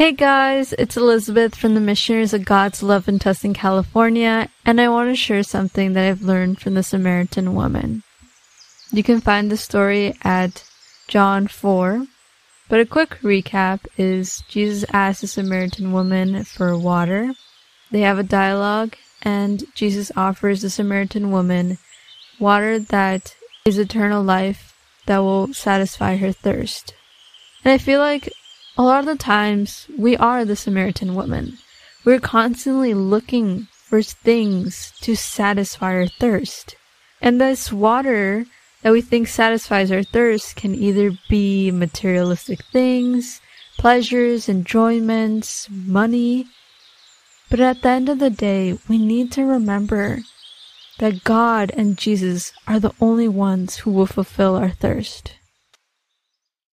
Hey guys, it's Elizabeth from the Missionaries of God's Love in Tustin, California, and I want to share something that I've learned from the Samaritan woman. You can find the story at John 4, but a quick recap is Jesus asks the Samaritan woman for water. They have a dialogue, and Jesus offers the Samaritan woman water that is eternal life that will satisfy her thirst. And I feel like a lot of the times we are the Samaritan woman. We're constantly looking for things to satisfy our thirst. And this water that we think satisfies our thirst can either be materialistic things, pleasures, enjoyments, money. But at the end of the day, we need to remember that God and Jesus are the only ones who will fulfill our thirst.